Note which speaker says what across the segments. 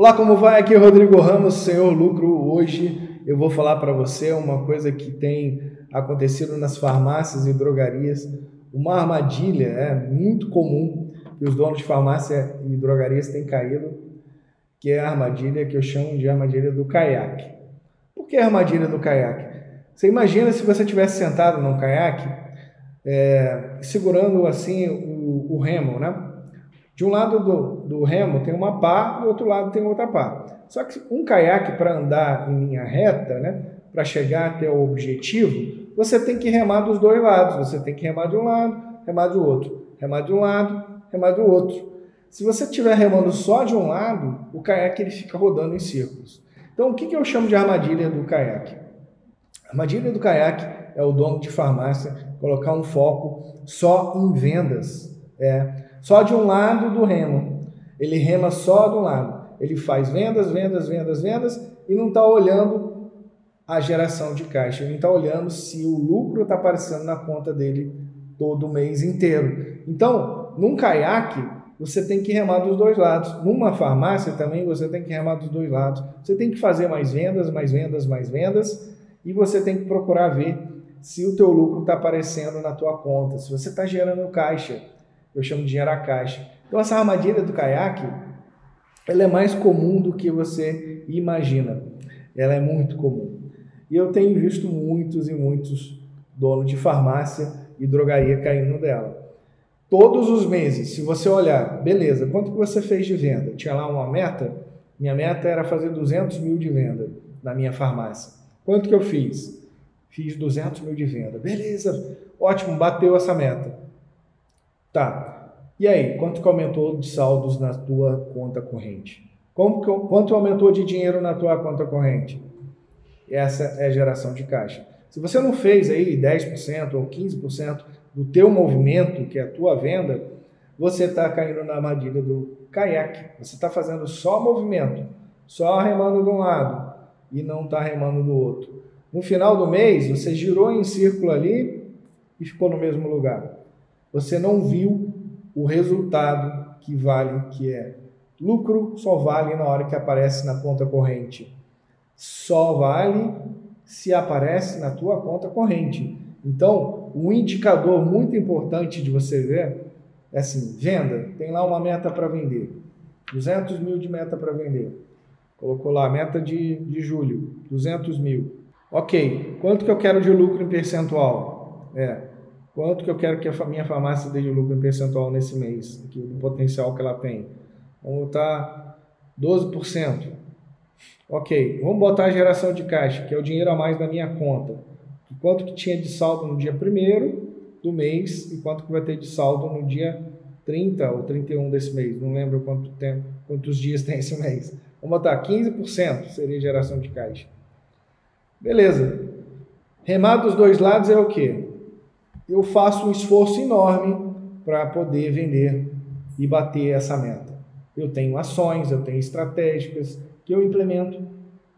Speaker 1: Olá, como vai? Aqui é Rodrigo Ramos, Senhor Lucro. Hoje eu vou falar para você uma coisa que tem acontecido nas farmácias e drogarias, uma armadilha é muito comum que os donos de farmácia e drogarias têm caído, que é a armadilha que eu chamo de armadilha do caiaque. Por que a armadilha do caiaque? Você imagina se você tivesse sentado num caiaque, é, segurando assim o, o remo, né? De um lado do, do remo tem uma pá, do outro lado tem outra pá. Só que um caiaque para andar em linha reta, né, para chegar até o objetivo, você tem que remar dos dois lados. Você tem que remar de um lado, remar do outro, remar de um lado, remar do outro. Se você estiver remando só de um lado, o caiaque ele fica rodando em círculos. Então, o que, que eu chamo de armadilha do caiaque? Armadilha do caiaque é o dono de farmácia colocar um foco só em vendas. É, só de um lado do remo. Ele rema só de um lado. Ele faz vendas, vendas, vendas, vendas e não está olhando a geração de caixa. Ele não está olhando se o lucro está aparecendo na conta dele todo mês inteiro. Então, num caiaque, você tem que remar dos dois lados. Numa farmácia também você tem que remar dos dois lados. Você tem que fazer mais vendas, mais vendas, mais vendas e você tem que procurar ver se o teu lucro está aparecendo na tua conta, se você está gerando caixa eu chamo de dinheiro a caixa. Então essa armadilha do caiaque, ela é mais comum do que você imagina. Ela é muito comum. E eu tenho visto muitos e muitos donos de farmácia e drogaria caindo dela. Todos os meses, se você olhar, beleza, quanto que você fez de venda? Tinha lá uma meta? Minha meta era fazer 200 mil de venda na minha farmácia. Quanto que eu fiz? Fiz 200 mil de venda. Beleza, ótimo, bateu essa meta. Tá. E aí, quanto que aumentou de saldos na tua conta corrente? Como que, quanto aumentou de dinheiro na tua conta corrente? Essa é a geração de caixa. Se você não fez aí 10% ou 15% do teu movimento, que é a tua venda, você está caindo na armadilha do caiaque. Você está fazendo só movimento, só remando de um lado e não está remando do outro. No final do mês, você girou em círculo ali e ficou no mesmo lugar você não viu o resultado que vale, que é lucro só vale na hora que aparece na conta corrente. Só vale se aparece na tua conta corrente. Então, um indicador muito importante de você ver é assim, venda, tem lá uma meta para vender, 200 mil de meta para vender. Colocou lá, meta de, de julho, 200 mil. Ok, quanto que eu quero de lucro em percentual? É, Quanto que eu quero que a minha farmácia dê de lucro em percentual nesse mês, aqui, o potencial que ela tem? Vamos botar 12%. Ok, vamos botar a geração de caixa, que é o dinheiro a mais da minha conta. Quanto que tinha de saldo no dia 1 do mês e quanto que vai ter de saldo no dia 30 ou 31 desse mês. Não lembro quanto tempo, quantos dias tem esse mês. Vamos botar 15% seria geração de caixa. Beleza. Remar dos dois lados é o quê? Eu faço um esforço enorme para poder vender e bater essa meta. Eu tenho ações, eu tenho estratégicas que eu implemento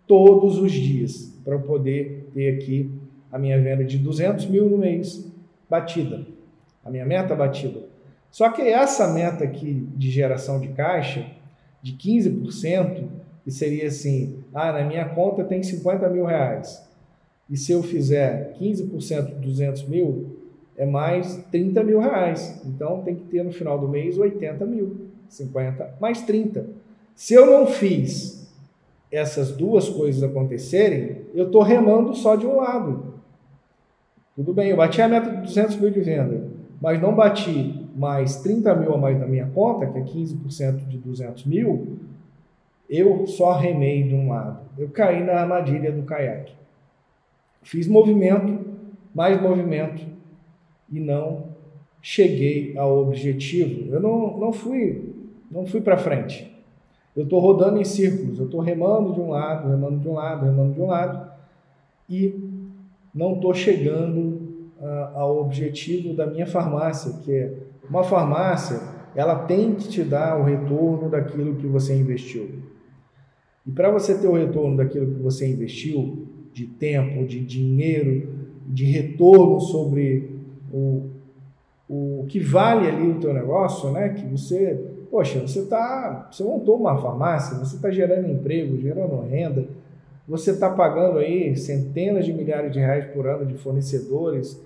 Speaker 1: todos os dias para poder ter aqui a minha venda de 200 mil no mês batida, a minha meta batida. Só que essa meta aqui de geração de caixa, de 15%, que seria assim, ah, na minha conta tem 50 mil reais, e se eu fizer 15% de 200 mil, é mais 30 mil reais. Então tem que ter no final do mês 80 mil, 50 mais 30. Se eu não fiz essas duas coisas acontecerem, eu estou remando só de um lado. Tudo bem, eu bati a meta de 200 mil de venda, mas não bati mais 30 mil a mais na minha conta, que é 15% de 200 mil, eu só remei de um lado. Eu caí na armadilha do caiaque. Fiz movimento, mais movimento, e não cheguei ao objetivo. Eu não, não fui, não fui para frente. Eu estou rodando em círculos, eu estou remando de um lado, remando de um lado, remando de um lado e não estou chegando uh, ao objetivo da minha farmácia, que é uma farmácia, ela tem que te dar o retorno daquilo que você investiu. E para você ter o retorno daquilo que você investiu, de tempo, de dinheiro, de retorno sobre o, o que vale ali o teu negócio, né? Que você poxa, você tá, você montou uma farmácia, você está gerando emprego, gerando renda, você está pagando aí centenas de milhares de reais por ano de fornecedores.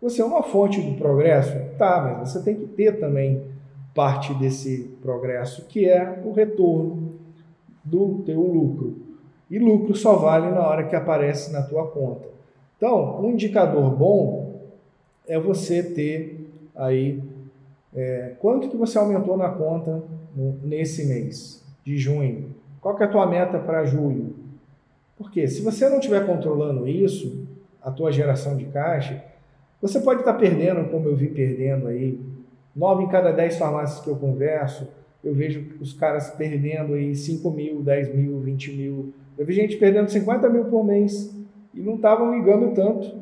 Speaker 1: Você é uma fonte do progresso? Tá, mas você tem que ter também parte desse progresso, que é o retorno do teu lucro. E lucro só vale na hora que aparece na tua conta. Então, um indicador bom é você ter aí é, quanto que você aumentou na conta nesse mês de junho. Qual que é a tua meta para julho? Porque se você não estiver controlando isso, a tua geração de caixa, você pode estar perdendo, como eu vi perdendo aí, nove em cada dez farmácias que eu converso, eu vejo os caras perdendo aí 5 mil, 10 mil, 20 mil. Eu vi gente perdendo 50 mil por mês e não estavam ligando tanto.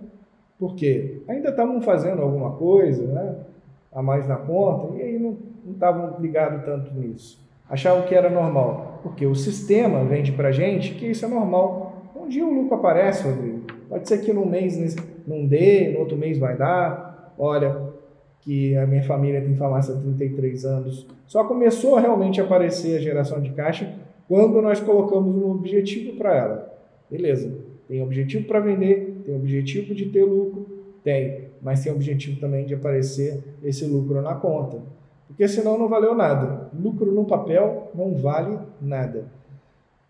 Speaker 1: Por quê? Ainda estavam fazendo alguma coisa, né? A mais na conta, e aí não estavam ligados tanto nisso. Achavam que era normal. Porque o sistema vende pra gente que isso é normal. Um dia o lucro aparece, Rodrigo. Pode ser que num mês não dê, no outro mês vai dar. Olha, que a minha família tem farmácia há 33 anos. Só começou a realmente aparecer a geração de caixa quando nós colocamos um objetivo para ela. Beleza, tem objetivo para vender, tem objetivo de ter lucro, tem, mas tem objetivo também de aparecer esse lucro na conta. Porque senão não valeu nada. Lucro no papel não vale nada.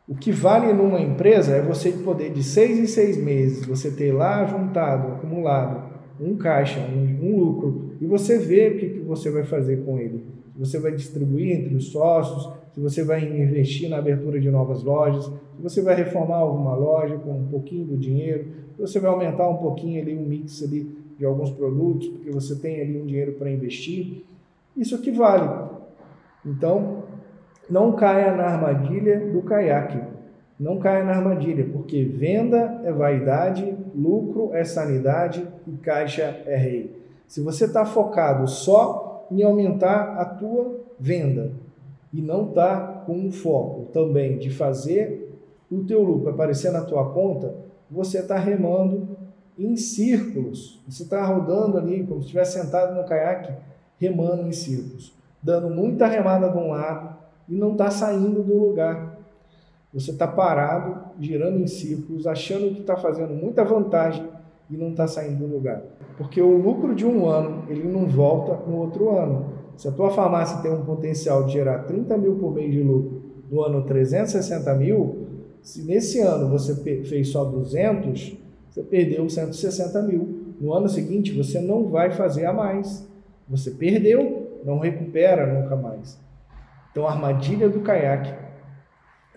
Speaker 1: O que vale numa empresa é você poder, de seis em seis meses, você ter lá juntado, acumulado, um caixa, um, um lucro, e você vê o que, que você vai fazer com ele. Se você vai distribuir entre os sócios, se você vai investir na abertura de novas lojas, se você vai reformar alguma loja com um pouquinho do dinheiro, se você vai aumentar um pouquinho ali um mix ali de alguns produtos, porque você tem ali um dinheiro para investir, isso que vale. Então, não caia na armadilha do caiaque. Não caia na armadilha, porque venda é vaidade, lucro é sanidade e caixa é rei. Se você está focado só em aumentar a tua venda e não está com um foco também de fazer o teu lucro aparecer na tua conta, você está remando em círculos. Você está rodando ali como se estivesse sentado no caiaque, remando em círculos, dando muita remada de um lado e não está saindo do lugar. Você está parado, girando em círculos, achando que está fazendo muita vantagem e não está saindo do lugar. Porque o lucro de um ano, ele não volta no outro ano. Se a tua farmácia tem um potencial de gerar 30 mil por mês de lucro, no ano 360 mil, se nesse ano você fez só 200, você perdeu 160 mil. No ano seguinte, você não vai fazer a mais. Você perdeu, não recupera nunca mais. Então, a armadilha do caiaque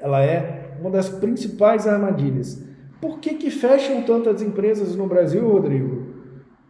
Speaker 1: ela é uma das principais armadilhas. Por que, que fecham tantas empresas no Brasil, Rodrigo?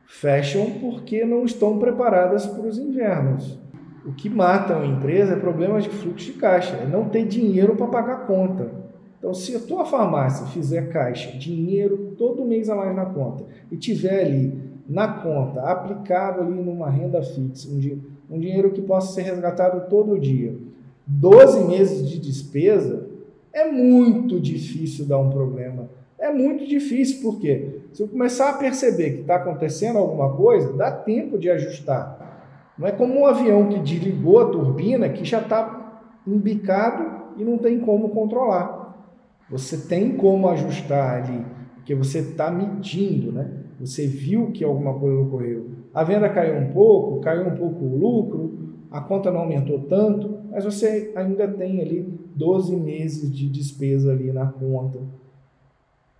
Speaker 1: Fecham porque não estão preparadas para os invernos. O que mata uma empresa é problemas de fluxo de caixa, é não ter dinheiro para pagar a conta. Então, se a tua farmácia fizer caixa, dinheiro todo mês a mais na conta, e tiver ali na conta, aplicado ali numa renda fixa, um, di um dinheiro que possa ser resgatado todo dia, 12 meses de despesa, é muito difícil dar um problema. É muito difícil, porque se eu começar a perceber que está acontecendo alguma coisa, dá tempo de ajustar. Não é como um avião que desligou a turbina, que já está embicado e não tem como controlar. Você tem como ajustar ali, porque você está medindo, né? Você viu que alguma coisa ocorreu. A venda caiu um pouco, caiu um pouco o lucro, a conta não aumentou tanto, mas você ainda tem ali 12 meses de despesa ali na conta.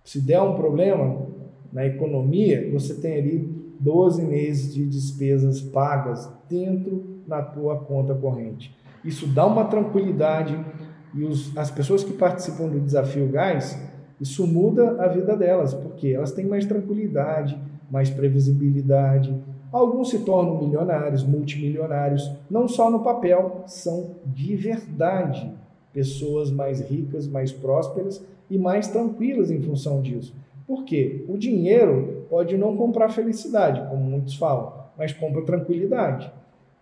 Speaker 1: Se der um problema na economia, você tem ali 12 meses de despesas pagas dentro da tua conta corrente. Isso dá uma tranquilidade e os, as pessoas que participam do desafio gás, isso muda a vida delas, porque elas têm mais tranquilidade, mais previsibilidade, Alguns se tornam milionários, multimilionários, não só no papel, são de verdade pessoas mais ricas, mais prósperas e mais tranquilas em função disso. Por quê? O dinheiro pode não comprar felicidade, como muitos falam, mas compra tranquilidade.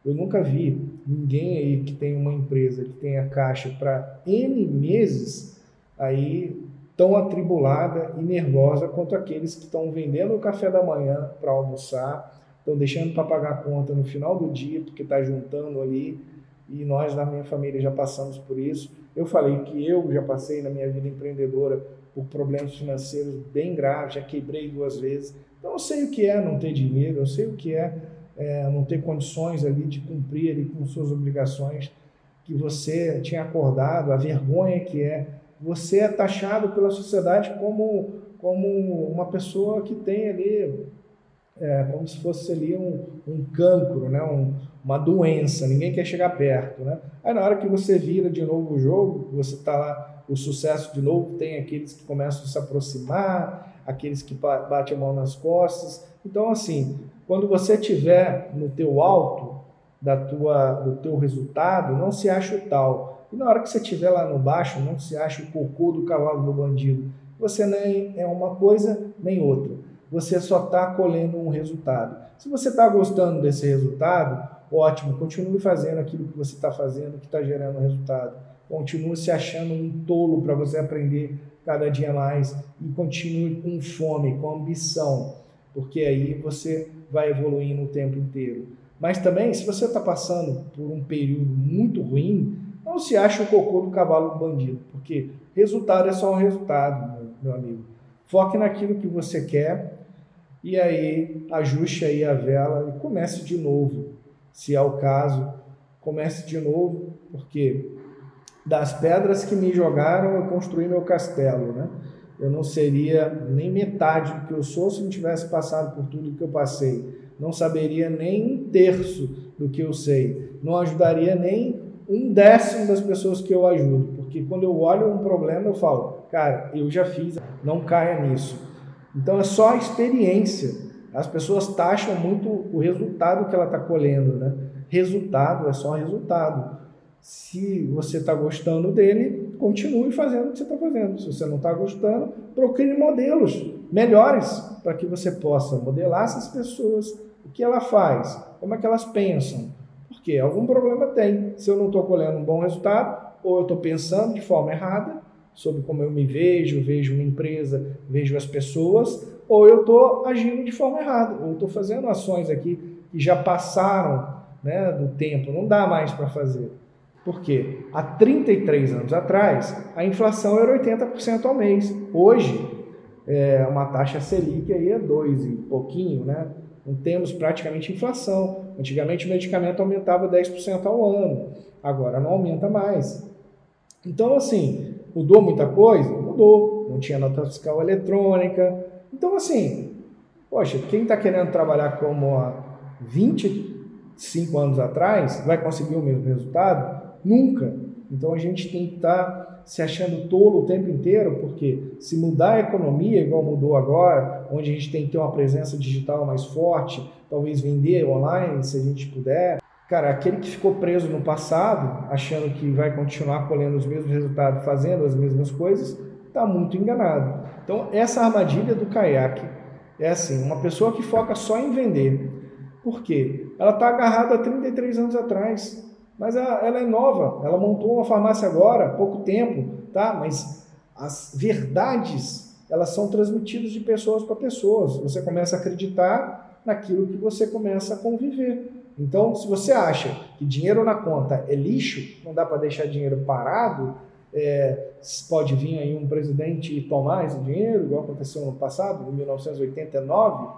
Speaker 1: Eu nunca vi ninguém aí que tem uma empresa que tenha caixa para N meses aí tão atribulada e nervosa quanto aqueles que estão vendendo o café da manhã para almoçar, estão deixando para pagar a conta no final do dia, porque está juntando ali e nós da minha família já passamos por isso. Eu falei que eu já passei na minha vida empreendedora por problemas financeiros bem graves, já quebrei duas vezes. Então eu sei o que é não ter dinheiro, eu sei o que é, é não ter condições ali de cumprir ali com suas obrigações que você tinha acordado, a vergonha que é. Você é taxado pela sociedade como, como uma pessoa que tem ali é, como se fosse ali um, um cancro, né? Um, uma doença, ninguém quer chegar perto. Né? Aí na hora que você vira de novo o jogo, você está lá, o sucesso de novo, tem aqueles que começam a se aproximar, aqueles que batem a mão nas costas. Então, assim, quando você estiver no teu alto da tua, do teu resultado, não se acha o tal. E na hora que você estiver lá no baixo, não se acha o cocô do cavalo do bandido. Você nem é uma coisa nem outra você só está colhendo um resultado. Se você está gostando desse resultado, ótimo, continue fazendo aquilo que você está fazendo, que está gerando resultado. Continue se achando um tolo para você aprender cada dia mais e continue com fome, com ambição, porque aí você vai evoluindo o tempo inteiro. Mas também, se você está passando por um período muito ruim, não se ache o cocô do cavalo bandido, porque resultado é só um resultado, meu, meu amigo. Foque naquilo que você quer, e aí ajuste aí a vela e comece de novo, se é o caso, comece de novo, porque das pedras que me jogaram eu construí meu castelo, né? Eu não seria nem metade do que eu sou se não tivesse passado por tudo que eu passei. Não saberia nem um terço do que eu sei. Não ajudaria nem um décimo das pessoas que eu ajudo. Porque quando eu olho um problema, eu falo, cara, eu já fiz, não caia nisso. Então é só a experiência. As pessoas taxam muito o resultado que ela está colhendo, né? Resultado é só resultado. Se você está gostando dele, continue fazendo o que você está fazendo. Se você não está gostando, procure modelos melhores para que você possa modelar essas pessoas, o que ela faz, como é que elas pensam. Porque algum problema tem. Se eu não estou colhendo um bom resultado, ou eu estou pensando de forma errada, sobre como eu me vejo, vejo uma empresa, vejo as pessoas, ou eu estou agindo de forma errada, ou estou fazendo ações aqui que já passaram né, do tempo, não dá mais para fazer. Por quê? Há 33 anos atrás, a inflação era 80% ao mês. Hoje, é uma taxa Selic aí é 2 e pouquinho, né? Não temos praticamente inflação. Antigamente o medicamento aumentava 10% ao ano, agora não aumenta mais. Então, assim, Mudou muita coisa? Mudou. Não tinha nota fiscal eletrônica. Então, assim, poxa, quem está querendo trabalhar como há 25 anos atrás vai conseguir o mesmo resultado? Nunca. Então a gente tem que estar tá se achando tolo o tempo inteiro, porque se mudar a economia, igual mudou agora, onde a gente tem que ter uma presença digital mais forte, talvez vender online, se a gente puder, Cara, aquele que ficou preso no passado, achando que vai continuar colhendo os mesmos resultados, fazendo as mesmas coisas, está muito enganado. Então, essa armadilha do caiaque é assim: uma pessoa que foca só em vender. Por quê? Ela está agarrada há 33 anos atrás, mas ela, ela é nova, ela montou uma farmácia agora, há pouco tempo, tá? Mas as verdades, elas são transmitidas de pessoas para pessoas. Você começa a acreditar naquilo que você começa a conviver. Então, se você acha que dinheiro na conta é lixo, não dá para deixar dinheiro parado, é, pode vir aí um presidente e tomar esse dinheiro, igual aconteceu no passado, em 1989,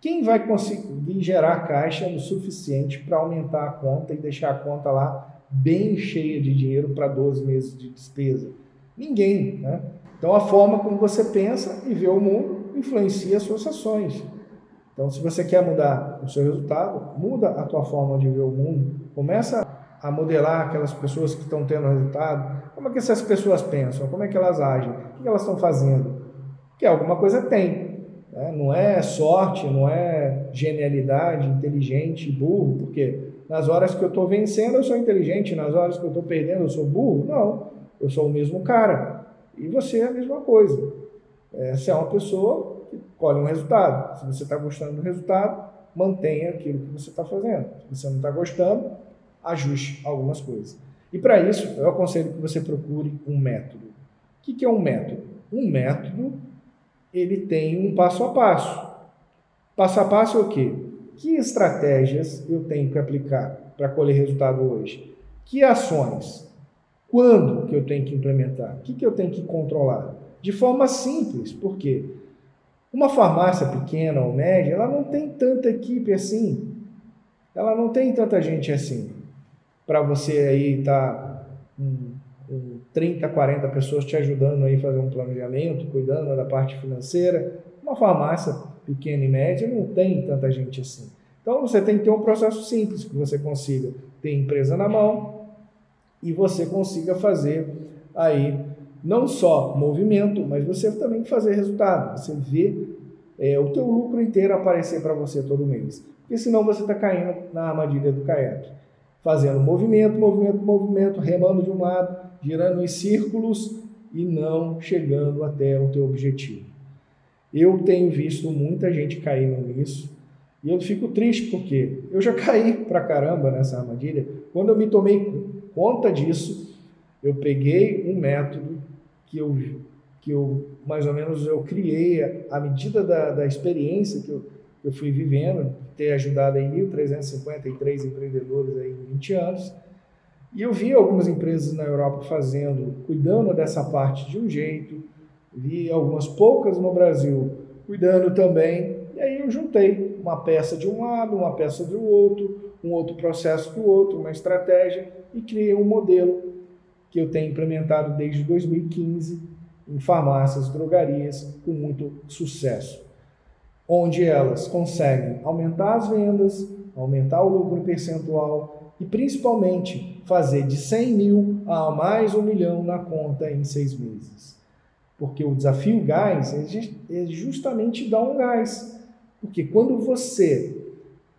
Speaker 1: quem vai conseguir gerar caixa o suficiente para aumentar a conta e deixar a conta lá bem cheia de dinheiro para 12 meses de despesa? Ninguém. Né? Então, a forma como você pensa e vê o mundo influencia as suas ações. Então, se você quer mudar o seu resultado, muda a tua forma de ver o mundo. Começa a modelar aquelas pessoas que estão tendo resultado. Como é que essas pessoas pensam? Como é que elas agem? O que elas estão fazendo? Que alguma coisa tem. Né? Não é sorte, não é genialidade, inteligente, burro, porque nas horas que eu estou vencendo eu sou inteligente, nas horas que eu estou perdendo eu sou burro. Não, eu sou o mesmo cara. E você é a mesma coisa. Você é uma pessoa colhe um resultado. Se você está gostando do resultado, mantenha aquilo que você está fazendo. Se você não está gostando, ajuste algumas coisas. E para isso, eu aconselho que você procure um método. O que, que é um método? Um método, ele tem um passo a passo. Passo a passo é o quê? Que estratégias eu tenho que aplicar para colher resultado hoje? Que ações? Quando que eu tenho que implementar? O que, que eu tenho que controlar? De forma simples, porque uma farmácia pequena ou média, ela não tem tanta equipe assim. Ela não tem tanta gente assim. Para você aí estar tá com, com 30, 40 pessoas te ajudando aí a fazer um planejamento, cuidando da parte financeira. Uma farmácia pequena e média não tem tanta gente assim. Então você tem que ter um processo simples, que você consiga ter empresa na mão e você consiga fazer aí não só movimento, mas você também fazer resultado. Você vê é, o teu lucro inteiro aparecer para você todo mês. Porque senão você está caindo na armadilha do caiaque. Fazendo movimento, movimento, movimento, remando de um lado, girando em círculos e não chegando até o teu objetivo. Eu tenho visto muita gente caindo nisso e eu fico triste porque eu já caí pra caramba nessa armadilha. Quando eu me tomei conta disso, eu peguei um método que eu, que eu mais ou menos eu criei à medida da, da experiência que eu, eu fui vivendo, ter ajudado em 1.353 empreendedores aí em 20 anos. E eu vi algumas empresas na Europa fazendo, cuidando dessa parte de um jeito, vi algumas poucas no Brasil cuidando também, e aí eu juntei uma peça de um lado, uma peça do outro, um outro processo do outro, uma estratégia e criei um modelo que eu tenho implementado desde 2015 em farmácias, drogarias, com muito sucesso, onde elas conseguem aumentar as vendas, aumentar o lucro percentual e principalmente fazer de 100 mil a mais um milhão na conta em seis meses. Porque o desafio gás é justamente dar um gás. Porque quando você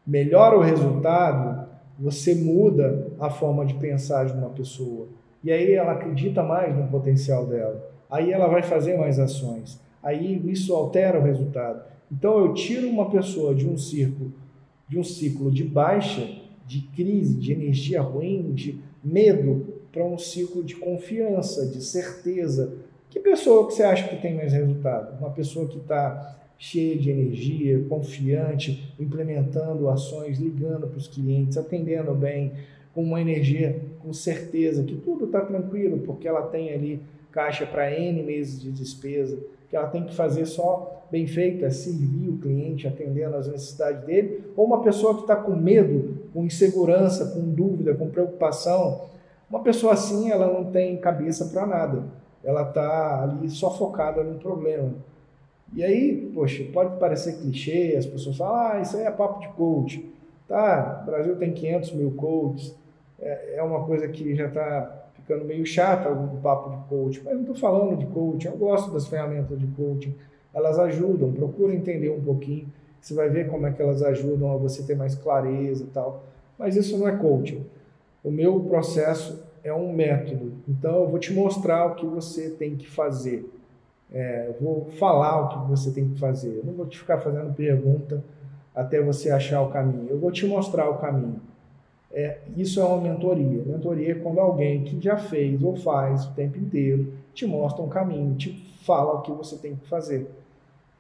Speaker 1: melhora o resultado, você muda a forma de pensar de uma pessoa. E aí ela acredita mais no potencial dela. Aí ela vai fazer mais ações. Aí isso altera o resultado. Então eu tiro uma pessoa de um círculo, de um ciclo de baixa, de crise, de energia ruim, de medo, para um ciclo de confiança, de certeza, que pessoa que você acha que tem mais resultado? Uma pessoa que está cheia de energia, confiante, implementando ações, ligando para os clientes, atendendo bem, com uma energia, com certeza que tudo está tranquilo, porque ela tem ali caixa para N meses de despesa, que ela tem que fazer só bem feita, servir o cliente, atendendo às necessidades dele, ou uma pessoa que está com medo, com insegurança, com dúvida, com preocupação. Uma pessoa assim, ela não tem cabeça para nada ela está ali só focada no problema. E aí, poxa, pode parecer clichê, as pessoas falam, ah, isso aí é papo de coach. Tá, o Brasil tem 500 mil coaches, é, é uma coisa que já está ficando meio chata o papo de coach, mas não estou falando de coaching, eu gosto das ferramentas de coaching, elas ajudam, procura entender um pouquinho, você vai ver como é que elas ajudam a você ter mais clareza e tal, mas isso não é coaching. O meu processo é um método. Então, eu vou te mostrar o que você tem que fazer. É, vou falar o que você tem que fazer. Eu não vou te ficar fazendo pergunta até você achar o caminho. Eu vou te mostrar o caminho. É, isso é uma mentoria. Mentoria é quando alguém que já fez ou faz o tempo inteiro te mostra um caminho, te fala o que você tem que fazer.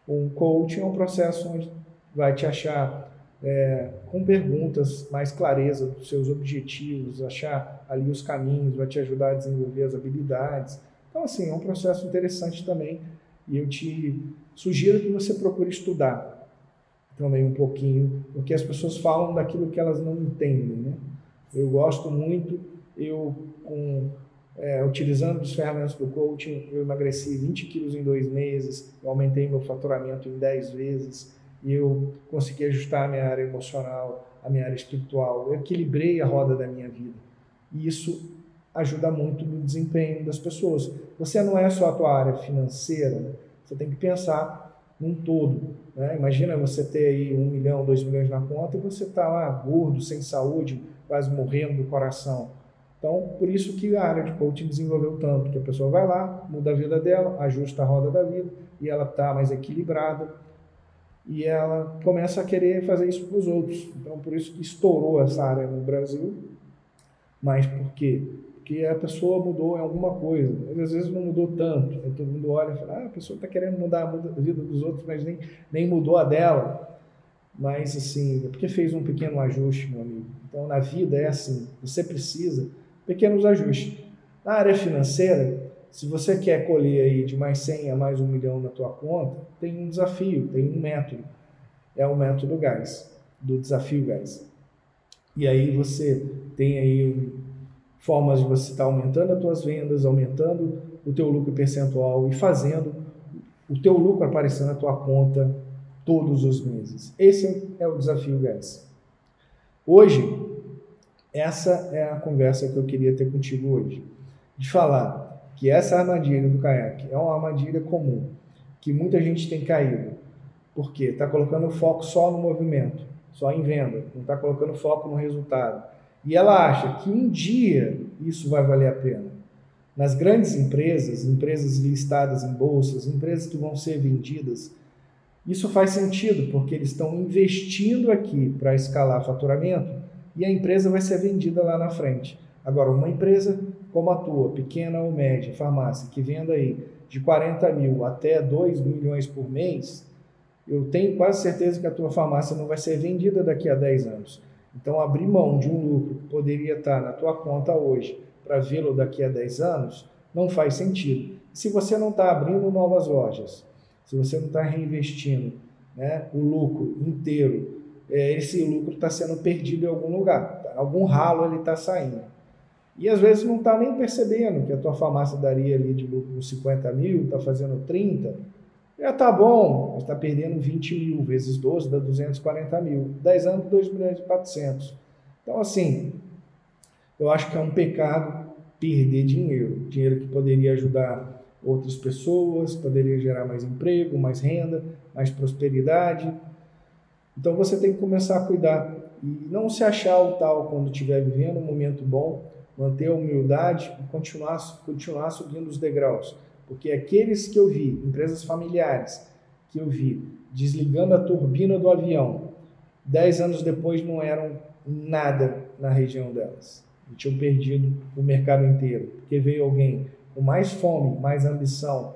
Speaker 1: Um coaching é um processo onde vai te achar é, com perguntas, mais clareza dos seus objetivos, achar ali os caminhos, vai te ajudar a desenvolver as habilidades. Então, assim, é um processo interessante também e eu te sugiro que você procure estudar também um pouquinho, porque as pessoas falam daquilo que elas não entendem, né? Eu gosto muito, eu com é, utilizando as ferramentas do coaching, eu emagreci 20 quilos em dois meses, eu aumentei meu faturamento em 10 vezes, e eu consegui ajustar a minha área emocional, a minha área espiritual, eu equilibrei a roda da minha vida. E isso ajuda muito no desempenho das pessoas. Você não é só a tua área financeira, você tem que pensar num todo. Né? Imagina você ter aí um milhão, dois milhões na conta e você está lá gordo, sem saúde, quase morrendo do coração. Então, por isso que a área de coaching desenvolveu tanto, que a pessoa vai lá, muda a vida dela, ajusta a roda da vida e ela está mais equilibrada, e ela começa a querer fazer isso para os outros. Então, por isso que estourou essa área no Brasil. Mas por Porque a pessoa mudou em alguma coisa. Às vezes não mudou tanto. Aí todo mundo olha e fala, ah, a pessoa está querendo mudar a vida dos outros, mas nem, nem mudou a dela. Mas, assim, é porque fez um pequeno ajuste, meu amigo. Então, na vida é assim, você precisa pequenos ajustes. Na área financeira, se você quer colher aí de mais 100 a mais um milhão na tua conta, tem um desafio, tem um método. É o método gás, do desafio gás. E aí você tem aí formas de você estar aumentando as tuas vendas, aumentando o teu lucro percentual e fazendo o teu lucro aparecer na tua conta todos os meses. Esse é o desafio gás. Hoje, essa é a conversa que eu queria ter contigo hoje. De falar que essa armadilha do caiaque é uma armadilha comum, que muita gente tem caído. Por quê? Está colocando foco só no movimento, só em venda, não está colocando foco no resultado. E ela acha que um dia isso vai valer a pena. Nas grandes empresas, empresas listadas em bolsas, empresas que vão ser vendidas, isso faz sentido, porque eles estão investindo aqui para escalar faturamento e a empresa vai ser vendida lá na frente. Agora, uma empresa como a tua, pequena ou média, farmácia, que venda aí de 40 mil até 2 milhões por mês, eu tenho quase certeza que a tua farmácia não vai ser vendida daqui a 10 anos. Então, abrir mão de um lucro que poderia estar na tua conta hoje para vê-lo daqui a 10 anos não faz sentido. Se você não está abrindo novas lojas, se você não está reinvestindo né, o lucro inteiro, é, esse lucro está sendo perdido em algum lugar, tá? algum ralo ele está saindo. E às vezes não está nem percebendo que a tua farmácia daria ali de lucro 50 mil, está fazendo 30, já está bom, está perdendo 20 mil vezes 12, dá 240 mil. 10 anos, 2 milhões e 400. Então, assim, eu acho que é um pecado perder dinheiro. Dinheiro que poderia ajudar outras pessoas, poderia gerar mais emprego, mais renda, mais prosperidade. Então você tem que começar a cuidar e não se achar o tal quando estiver vivendo um momento bom, manter a humildade e continuar, continuar subindo os degraus. Porque aqueles que eu vi, empresas familiares, que eu vi desligando a turbina do avião, dez anos depois não eram nada na região delas. E tinham perdido o mercado inteiro. Porque veio alguém com mais fome, mais ambição,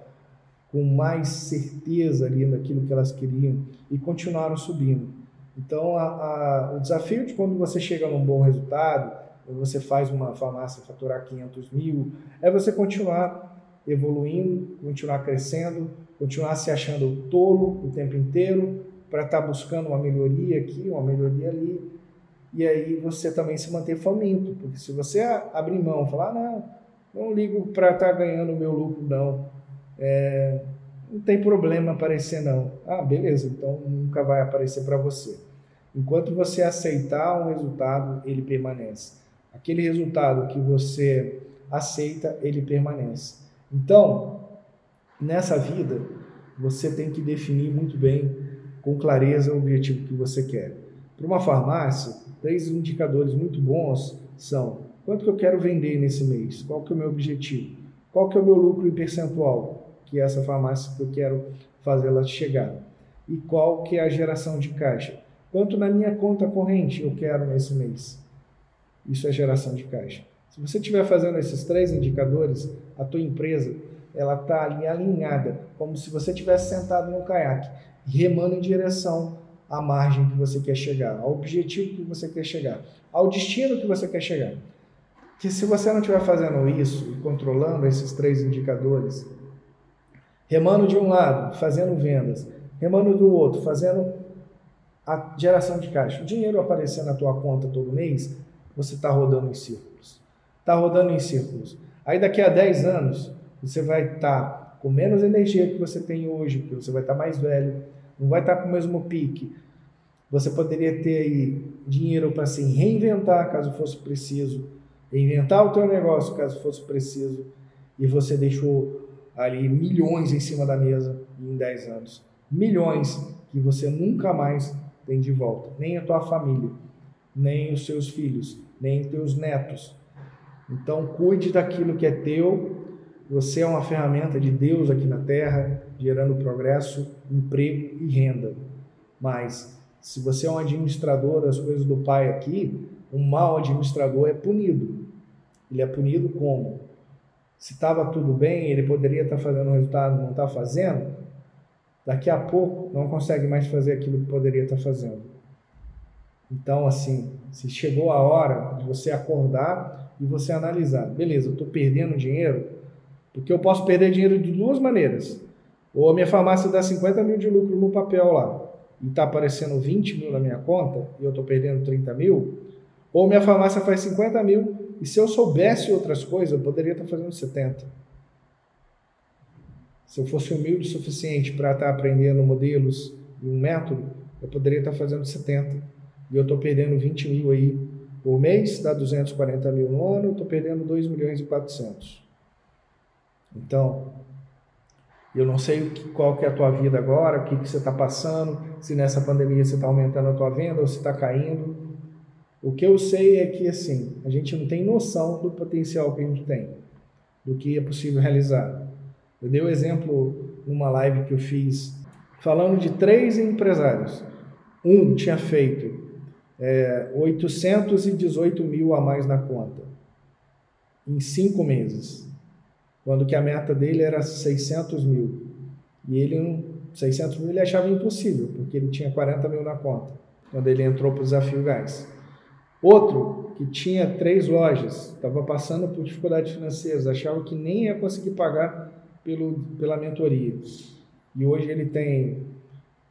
Speaker 1: com mais certeza ali naquilo que elas queriam e continuaram subindo. Então, a, a, o desafio de quando você chega num bom resultado, você faz uma farmácia faturar 500 mil, é você continuar evoluindo, continuar crescendo, continuar se achando tolo o tempo inteiro para estar tá buscando uma melhoria aqui, uma melhoria ali, e aí você também se manter faminto, porque se você abrir mão, falar, ah, não, não ligo para estar tá ganhando o meu lucro, não, é, não tem problema aparecer, não. Ah, beleza, então nunca vai aparecer para você. Enquanto você aceitar um resultado, ele permanece. Aquele resultado que você aceita, ele permanece. Então, nessa vida, você tem que definir muito bem, com clareza, o objetivo que você quer. Para uma farmácia, três indicadores muito bons são quanto que eu quero vender nesse mês, qual que é o meu objetivo, qual que é o meu lucro em percentual, que é essa farmácia que eu quero fazer ela chegar, e qual que é a geração de caixa, quanto na minha conta corrente eu quero nesse mês. Isso é geração de caixa. Se você estiver fazendo esses três indicadores, a tua empresa ela está ali alinhada, como se você tivesse sentado no caiaque, remando em direção à margem que você quer chegar, ao objetivo que você quer chegar, ao destino que você quer chegar. Que se você não estiver fazendo isso e controlando esses três indicadores, remando de um lado, fazendo vendas, remando do outro, fazendo a geração de caixa, o dinheiro aparecer na tua conta todo mês, você está rodando em círculos está rodando em círculos. Aí daqui a 10 anos, você vai estar tá com menos energia que você tem hoje, porque você vai estar tá mais velho, não vai estar tá com o mesmo pique. Você poderia ter aí dinheiro para se reinventar caso fosse preciso, reinventar o teu negócio caso fosse preciso, e você deixou ali milhões em cima da mesa em 10 anos. Milhões que você nunca mais tem de volta, nem a tua família, nem os seus filhos, nem os teus netos então, cuide daquilo que é teu. Você é uma ferramenta de Deus aqui na terra, gerando progresso, emprego e renda. Mas, se você é um administrador das coisas do Pai aqui, um mau administrador é punido. Ele é punido como? Se estava tudo bem, ele poderia estar tá fazendo o resultado, não está fazendo, daqui a pouco não consegue mais fazer aquilo que poderia estar tá fazendo. Então, assim, se chegou a hora de você acordar e você analisar, beleza, eu estou perdendo dinheiro, porque eu posso perder dinheiro de duas maneiras. Ou a minha farmácia dá 50 mil de lucro no papel lá, e está aparecendo 20 mil na minha conta, e eu estou perdendo 30 mil, ou minha farmácia faz 50 mil, e se eu soubesse outras coisas, eu poderia estar tá fazendo 70. Se eu fosse humilde o suficiente para estar tá aprendendo modelos e um método, eu poderia estar tá fazendo 70. E eu estou perdendo 20 mil aí por mês, dá 240 mil no ano, eu estou perdendo 2 milhões e 400. Então, eu não sei qual que é a tua vida agora, o que, que você está passando, se nessa pandemia você está aumentando a tua venda ou se está caindo. O que eu sei é que, assim, a gente não tem noção do potencial que a gente tem, do que é possível realizar. Eu dei o um exemplo numa live que eu fiz, falando de três empresários. Um tinha feito é, 818 mil a mais na conta, em cinco meses quando que a meta dele era 600 mil. E ele, 600 mil, ele achava impossível, porque ele tinha 40 mil na conta, quando ele entrou para o Desafio Gás. Outro, que tinha três lojas, estava passando por dificuldades financeiras, achava que nem ia conseguir pagar pelo, pela mentoria. E hoje ele tem,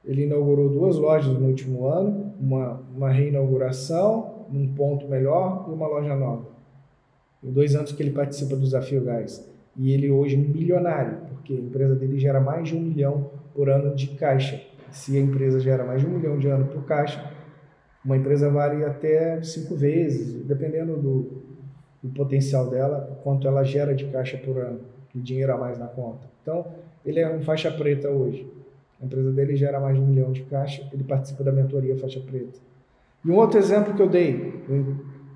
Speaker 1: ele inaugurou duas lojas no último ano, uma, uma reinauguração, num ponto melhor e uma loja nova. Em dois anos que ele participa do Desafio Gás. E ele hoje é milionário, porque a empresa dele gera mais de um milhão por ano de caixa. Se a empresa gera mais de um milhão de ano por caixa, uma empresa vale até cinco vezes, dependendo do, do potencial dela, quanto ela gera de caixa por ano, de dinheiro a mais na conta. Então, ele é um faixa preta hoje. A empresa dele gera mais de um milhão de caixa, ele participa da mentoria faixa preta. E um outro exemplo que eu dei,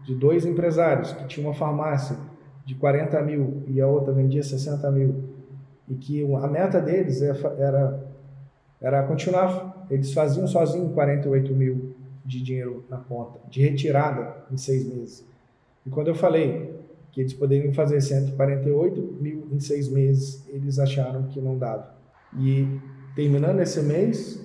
Speaker 1: de dois empresários que tinham uma farmácia de 40 mil e a outra vendia 60 mil, e que a meta deles é era, era continuar, eles faziam sozinhos 48 mil de dinheiro na conta, de retirada em seis meses. E quando eu falei que eles poderiam fazer 148 mil em seis meses, eles acharam que não dava. E terminando esse mês,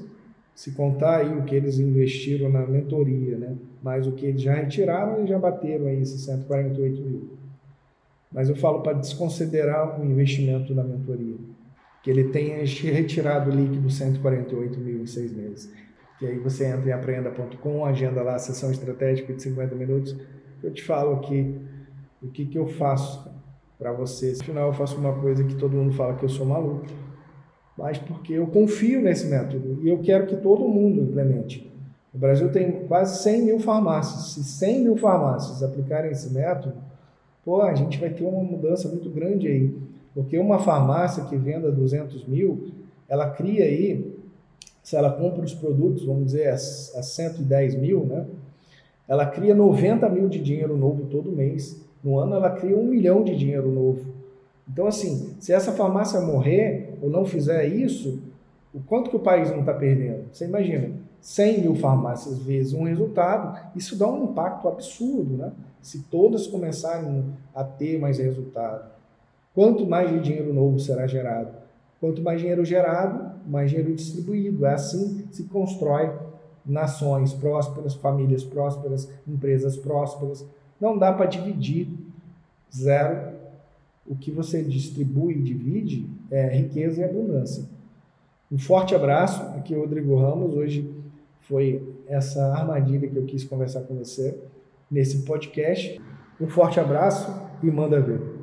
Speaker 1: se contar aí o que eles investiram na mentoria, né? mais o que eles já retiraram, eles já bateram aí esses 148 mil. Mas eu falo para desconsiderar o investimento na mentoria, que ele tenha retirado o líquido 148 mil em seis meses. E aí você entra em aprenda.com, agenda lá a sessão estratégica de 50 minutos, eu te falo aqui o que, que eu faço para você. Afinal, eu faço uma coisa que todo mundo fala que eu sou maluco, mas porque eu confio nesse método e eu quero que todo mundo implemente. O Brasil tem quase 100 mil farmácias. Se 100 mil farmácias aplicarem esse método, pô, a gente vai ter uma mudança muito grande aí. Porque uma farmácia que venda 200 mil, ela cria aí, se ela compra os produtos, vamos dizer, a, a 110 mil, né? Ela cria 90 mil de dinheiro novo todo mês. No ano, ela cria um milhão de dinheiro novo. Então, assim, se essa farmácia morrer ou não fizer isso, o quanto que o país não está perdendo? Você imagina, 100 mil farmácias vezes um resultado, isso dá um impacto absurdo, né? Se todas começarem a ter mais resultado. Quanto mais dinheiro novo será gerado? Quanto mais dinheiro gerado, mais dinheiro distribuído. É assim que se constrói nações prósperas, famílias prósperas, empresas prósperas. Não dá para dividir zero. O que você distribui e divide é riqueza e abundância. Um forte abraço. Aqui é o Rodrigo Ramos. Hoje foi essa armadilha que eu quis conversar com você nesse podcast. Um forte abraço e manda ver.